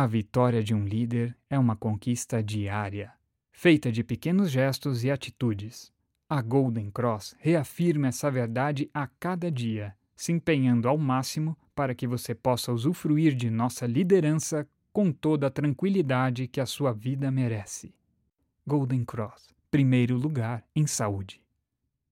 A vitória de um líder é uma conquista diária, feita de pequenos gestos e atitudes. A Golden Cross reafirma essa verdade a cada dia, se empenhando ao máximo para que você possa usufruir de nossa liderança com toda a tranquilidade que a sua vida merece. Golden Cross primeiro lugar em saúde.